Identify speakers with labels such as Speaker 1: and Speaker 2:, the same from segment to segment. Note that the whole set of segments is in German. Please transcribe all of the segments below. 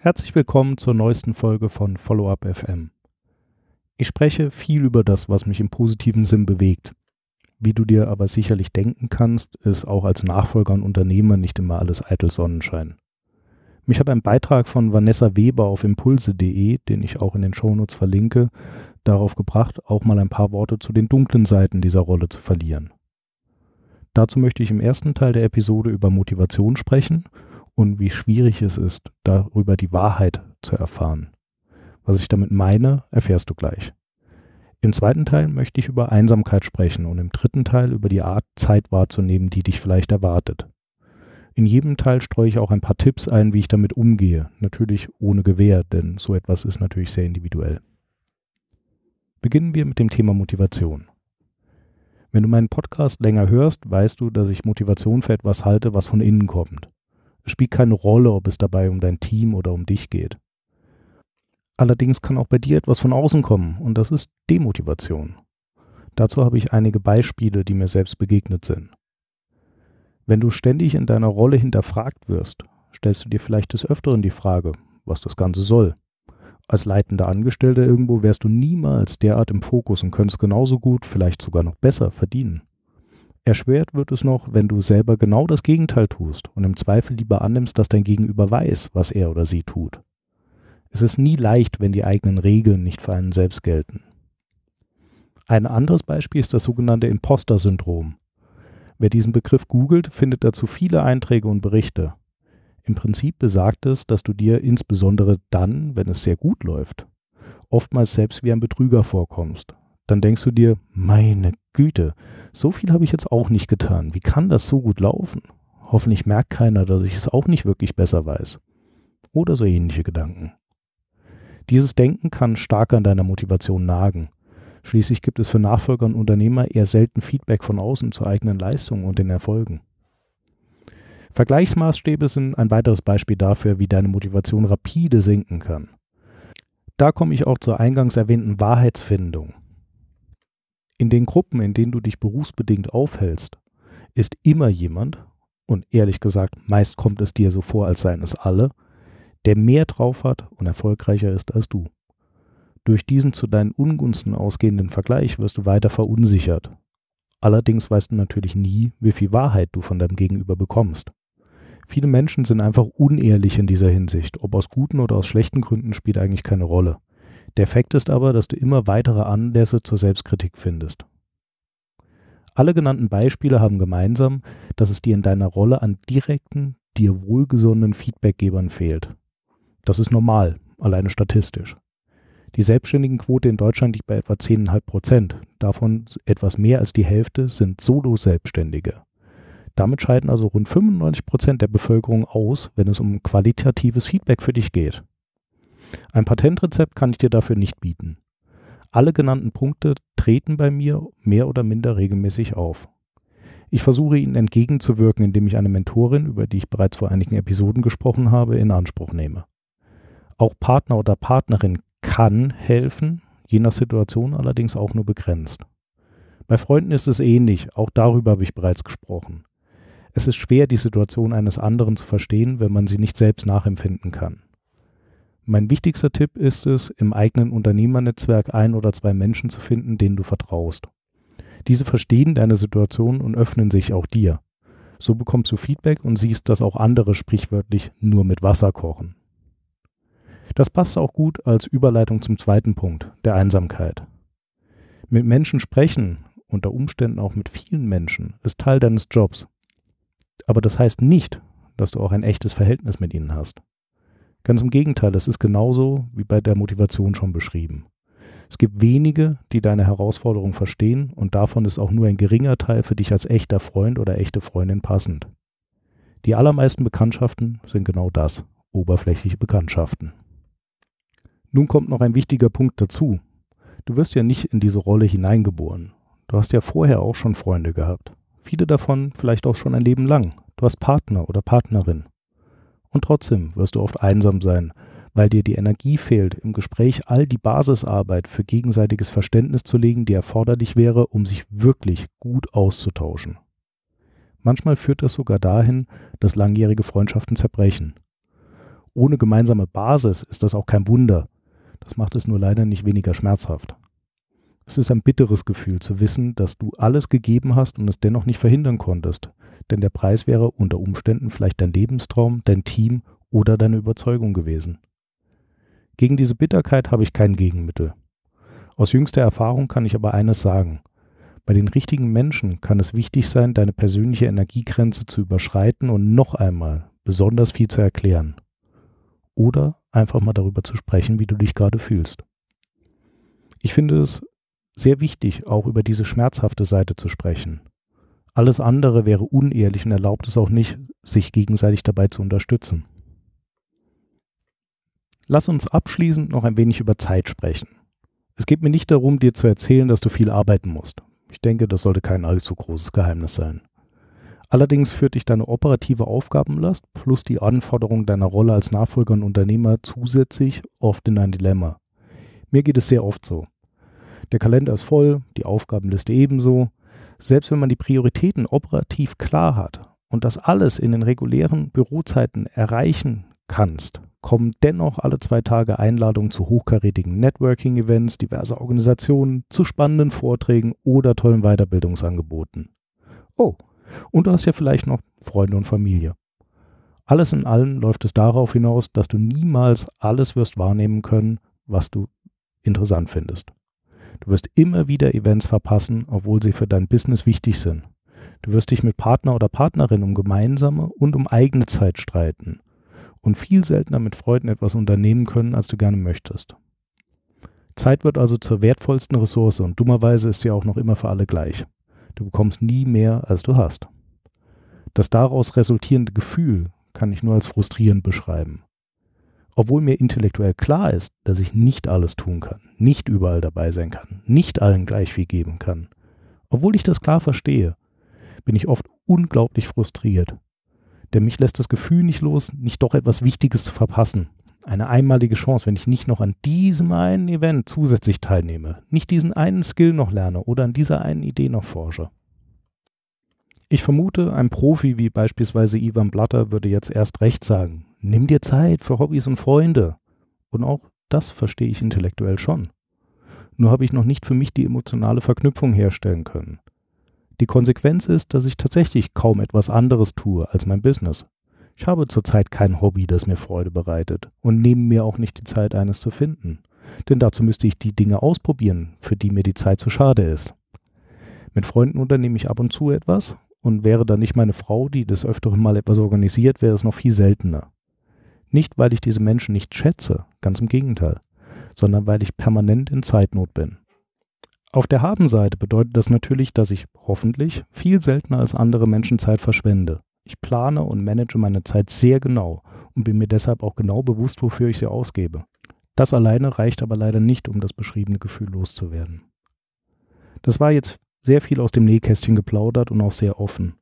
Speaker 1: Herzlich willkommen zur neuesten Folge von Follow-up FM. Ich spreche viel über das, was mich im positiven Sinn bewegt. Wie du dir aber sicherlich denken kannst, ist auch als Nachfolger und Unternehmer nicht immer alles eitel Sonnenschein. Mich hat ein Beitrag von Vanessa Weber auf impulse.de, den ich auch in den Shownotes verlinke, darauf gebracht, auch mal ein paar Worte zu den dunklen Seiten dieser Rolle zu verlieren. Dazu möchte ich im ersten Teil der Episode über Motivation sprechen und wie schwierig es ist, darüber die Wahrheit zu erfahren. Was ich damit meine, erfährst du gleich. Im zweiten Teil möchte ich über Einsamkeit sprechen und im dritten Teil über die Art, Zeit wahrzunehmen, die dich vielleicht erwartet. In jedem Teil streue ich auch ein paar Tipps ein, wie ich damit umgehe, natürlich ohne Gewähr, denn so etwas ist natürlich sehr individuell. Beginnen wir mit dem Thema Motivation. Wenn du meinen Podcast länger hörst, weißt du, dass ich Motivation für etwas halte, was von innen kommt. Es spielt keine Rolle, ob es dabei um dein Team oder um dich geht. Allerdings kann auch bei dir etwas von außen kommen und das ist Demotivation. Dazu habe ich einige Beispiele, die mir selbst begegnet sind. Wenn du ständig in deiner Rolle hinterfragt wirst, stellst du dir vielleicht des Öfteren die Frage, was das Ganze soll. Als leitender Angestellter irgendwo wärst du niemals derart im Fokus und könntest genauso gut, vielleicht sogar noch besser verdienen. Erschwert wird es noch, wenn du selber genau das Gegenteil tust und im Zweifel lieber annimmst, dass dein Gegenüber weiß, was er oder sie tut. Es ist nie leicht, wenn die eigenen Regeln nicht für einen selbst gelten. Ein anderes Beispiel ist das sogenannte Imposter-Syndrom. Wer diesen Begriff googelt, findet dazu viele Einträge und Berichte. Im Prinzip besagt es, dass du dir insbesondere dann, wenn es sehr gut läuft, oftmals selbst wie ein Betrüger vorkommst, dann denkst du dir, meine Güte, so viel habe ich jetzt auch nicht getan. Wie kann das so gut laufen? Hoffentlich merkt keiner, dass ich es auch nicht wirklich besser weiß. Oder so ähnliche Gedanken. Dieses Denken kann stark an deiner Motivation nagen. Schließlich gibt es für Nachfolger und Unternehmer eher selten Feedback von außen zur eigenen Leistung und den Erfolgen. Vergleichsmaßstäbe sind ein weiteres Beispiel dafür, wie deine Motivation rapide sinken kann. Da komme ich auch zur eingangs erwähnten Wahrheitsfindung. In den Gruppen, in denen du dich berufsbedingt aufhältst, ist immer jemand, und ehrlich gesagt, meist kommt es dir so vor, als seien es alle, der mehr drauf hat und erfolgreicher ist als du. Durch diesen zu deinen Ungunsten ausgehenden Vergleich wirst du weiter verunsichert. Allerdings weißt du natürlich nie, wie viel Wahrheit du von deinem Gegenüber bekommst. Viele Menschen sind einfach unehrlich in dieser Hinsicht, ob aus guten oder aus schlechten Gründen spielt eigentlich keine Rolle. Der Effekt ist aber, dass du immer weitere Anlässe zur Selbstkritik findest. Alle genannten Beispiele haben gemeinsam, dass es dir in deiner Rolle an direkten, dir wohlgesonnenen Feedbackgebern fehlt. Das ist normal, alleine statistisch. Die Selbstständigenquote in Deutschland liegt bei etwa 10,5 Prozent. Davon etwas mehr als die Hälfte sind Solo-Selbstständige. Damit scheiden also rund 95 Prozent der Bevölkerung aus, wenn es um qualitatives Feedback für dich geht. Ein Patentrezept kann ich dir dafür nicht bieten. Alle genannten Punkte treten bei mir mehr oder minder regelmäßig auf. Ich versuche ihnen entgegenzuwirken, indem ich eine Mentorin, über die ich bereits vor einigen Episoden gesprochen habe, in Anspruch nehme. Auch Partner oder Partnerin kann helfen, je nach Situation allerdings auch nur begrenzt. Bei Freunden ist es ähnlich, auch darüber habe ich bereits gesprochen. Es ist schwer, die Situation eines anderen zu verstehen, wenn man sie nicht selbst nachempfinden kann. Mein wichtigster Tipp ist es, im eigenen Unternehmernetzwerk ein oder zwei Menschen zu finden, denen du vertraust. Diese verstehen deine Situation und öffnen sich auch dir. So bekommst du Feedback und siehst, dass auch andere sprichwörtlich nur mit Wasser kochen. Das passt auch gut als Überleitung zum zweiten Punkt, der Einsamkeit. Mit Menschen sprechen, unter Umständen auch mit vielen Menschen, ist Teil deines Jobs. Aber das heißt nicht, dass du auch ein echtes Verhältnis mit ihnen hast. Ganz im Gegenteil, es ist genauso wie bei der Motivation schon beschrieben. Es gibt wenige, die deine Herausforderung verstehen und davon ist auch nur ein geringer Teil für dich als echter Freund oder echte Freundin passend. Die allermeisten Bekanntschaften sind genau das, oberflächliche Bekanntschaften. Nun kommt noch ein wichtiger Punkt dazu. Du wirst ja nicht in diese Rolle hineingeboren. Du hast ja vorher auch schon Freunde gehabt. Viele davon vielleicht auch schon ein Leben lang. Du hast Partner oder Partnerin. Und trotzdem wirst du oft einsam sein, weil dir die Energie fehlt, im Gespräch all die Basisarbeit für gegenseitiges Verständnis zu legen, die erforderlich wäre, um sich wirklich gut auszutauschen. Manchmal führt das sogar dahin, dass langjährige Freundschaften zerbrechen. Ohne gemeinsame Basis ist das auch kein Wunder. Das macht es nur leider nicht weniger schmerzhaft. Es ist ein bitteres Gefühl zu wissen, dass du alles gegeben hast und es dennoch nicht verhindern konntest, denn der Preis wäre unter Umständen vielleicht dein Lebenstraum, dein Team oder deine Überzeugung gewesen. Gegen diese Bitterkeit habe ich kein Gegenmittel. Aus jüngster Erfahrung kann ich aber eines sagen. Bei den richtigen Menschen kann es wichtig sein, deine persönliche Energiegrenze zu überschreiten und noch einmal besonders viel zu erklären. Oder einfach mal darüber zu sprechen, wie du dich gerade fühlst. Ich finde es sehr wichtig, auch über diese schmerzhafte Seite zu sprechen. Alles andere wäre unehrlich und erlaubt es auch nicht, sich gegenseitig dabei zu unterstützen. Lass uns abschließend noch ein wenig über Zeit sprechen. Es geht mir nicht darum, dir zu erzählen, dass du viel arbeiten musst. Ich denke, das sollte kein allzu großes Geheimnis sein. Allerdings führt dich deine operative Aufgabenlast plus die Anforderungen deiner Rolle als Nachfolger und Unternehmer zusätzlich oft in ein Dilemma. Mir geht es sehr oft so. Der Kalender ist voll, die Aufgabenliste ebenso. Selbst wenn man die Prioritäten operativ klar hat und das alles in den regulären Bürozeiten erreichen kannst, kommen dennoch alle zwei Tage Einladungen zu hochkarätigen Networking-Events diverser Organisationen, zu spannenden Vorträgen oder tollen Weiterbildungsangeboten. Oh, und du hast ja vielleicht noch Freunde und Familie. Alles in allem läuft es darauf hinaus, dass du niemals alles wirst wahrnehmen können, was du interessant findest. Du wirst immer wieder Events verpassen, obwohl sie für dein Business wichtig sind. Du wirst dich mit Partner oder Partnerin um gemeinsame und um eigene Zeit streiten und viel seltener mit Freunden etwas unternehmen können, als du gerne möchtest. Zeit wird also zur wertvollsten Ressource und dummerweise ist sie auch noch immer für alle gleich. Du bekommst nie mehr, als du hast. Das daraus resultierende Gefühl kann ich nur als frustrierend beschreiben. Obwohl mir intellektuell klar ist, dass ich nicht alles tun kann, nicht überall dabei sein kann, nicht allen gleich viel geben kann, obwohl ich das klar verstehe, bin ich oft unglaublich frustriert. Denn mich lässt das Gefühl nicht los, nicht doch etwas Wichtiges zu verpassen, eine einmalige Chance, wenn ich nicht noch an diesem einen Event zusätzlich teilnehme, nicht diesen einen Skill noch lerne oder an dieser einen Idee noch forsche. Ich vermute, ein Profi wie beispielsweise Ivan Blatter würde jetzt erst recht sagen, nimm dir Zeit für Hobbys und Freunde. Und auch das verstehe ich intellektuell schon. Nur habe ich noch nicht für mich die emotionale Verknüpfung herstellen können. Die Konsequenz ist, dass ich tatsächlich kaum etwas anderes tue als mein Business. Ich habe zurzeit kein Hobby, das mir Freude bereitet und nehme mir auch nicht die Zeit, eines zu finden. Denn dazu müsste ich die Dinge ausprobieren, für die mir die Zeit zu schade ist. Mit Freunden unternehme ich ab und zu etwas und wäre da nicht meine Frau, die des Öfteren mal etwas organisiert, wäre es noch viel seltener. Nicht, weil ich diese Menschen nicht schätze, ganz im Gegenteil, sondern weil ich permanent in Zeitnot bin. Auf der Habenseite bedeutet das natürlich, dass ich hoffentlich viel seltener als andere Menschen Zeit verschwende. Ich plane und manage meine Zeit sehr genau und bin mir deshalb auch genau bewusst, wofür ich sie ausgebe. Das alleine reicht aber leider nicht, um das beschriebene Gefühl loszuwerden. Das war jetzt sehr viel aus dem Nähkästchen geplaudert und auch sehr offen.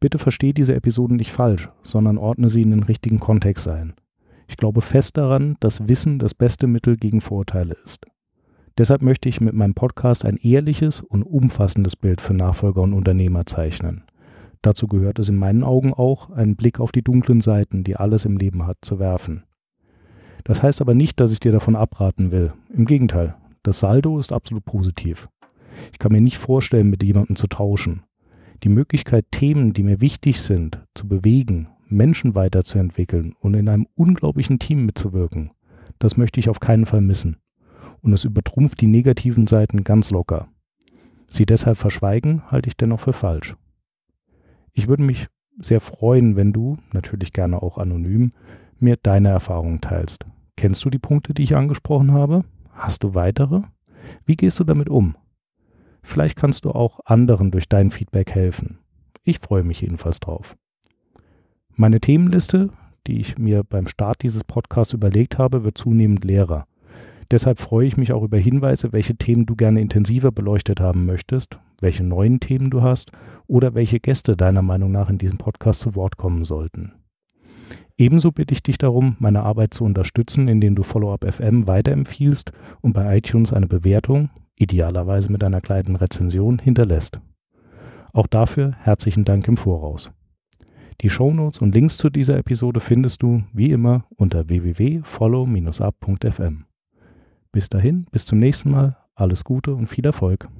Speaker 1: Bitte verstehe diese Episoden nicht falsch, sondern ordne sie in den richtigen Kontext ein. Ich glaube fest daran, dass Wissen das beste Mittel gegen Vorurteile ist. Deshalb möchte ich mit meinem Podcast ein ehrliches und umfassendes Bild für Nachfolger und Unternehmer zeichnen. Dazu gehört es in meinen Augen auch, einen Blick auf die dunklen Seiten, die alles im Leben hat, zu werfen. Das heißt aber nicht, dass ich dir davon abraten will. Im Gegenteil, das Saldo ist absolut positiv. Ich kann mir nicht vorstellen, mit jemandem zu tauschen. Die Möglichkeit, Themen, die mir wichtig sind, zu bewegen, Menschen weiterzuentwickeln und in einem unglaublichen Team mitzuwirken, das möchte ich auf keinen Fall missen. Und es übertrumpft die negativen Seiten ganz locker. Sie deshalb verschweigen, halte ich dennoch für falsch. Ich würde mich sehr freuen, wenn du, natürlich gerne auch anonym, mir deine Erfahrungen teilst. Kennst du die Punkte, die ich angesprochen habe? Hast du weitere? Wie gehst du damit um? Vielleicht kannst du auch anderen durch dein Feedback helfen. Ich freue mich jedenfalls drauf. Meine Themenliste, die ich mir beim Start dieses Podcasts überlegt habe, wird zunehmend leerer. Deshalb freue ich mich auch über Hinweise, welche Themen du gerne intensiver beleuchtet haben möchtest, welche neuen Themen du hast oder welche Gäste deiner Meinung nach in diesem Podcast zu Wort kommen sollten. Ebenso bitte ich dich darum, meine Arbeit zu unterstützen, indem du Follow-up FM weiterempfiehlst und bei iTunes eine Bewertung, idealerweise mit einer kleinen Rezension, hinterlässt. Auch dafür herzlichen Dank im Voraus. Die Shownotes und Links zu dieser Episode findest du, wie immer, unter www.follow-up.fm. Bis dahin, bis zum nächsten Mal, alles Gute und viel Erfolg.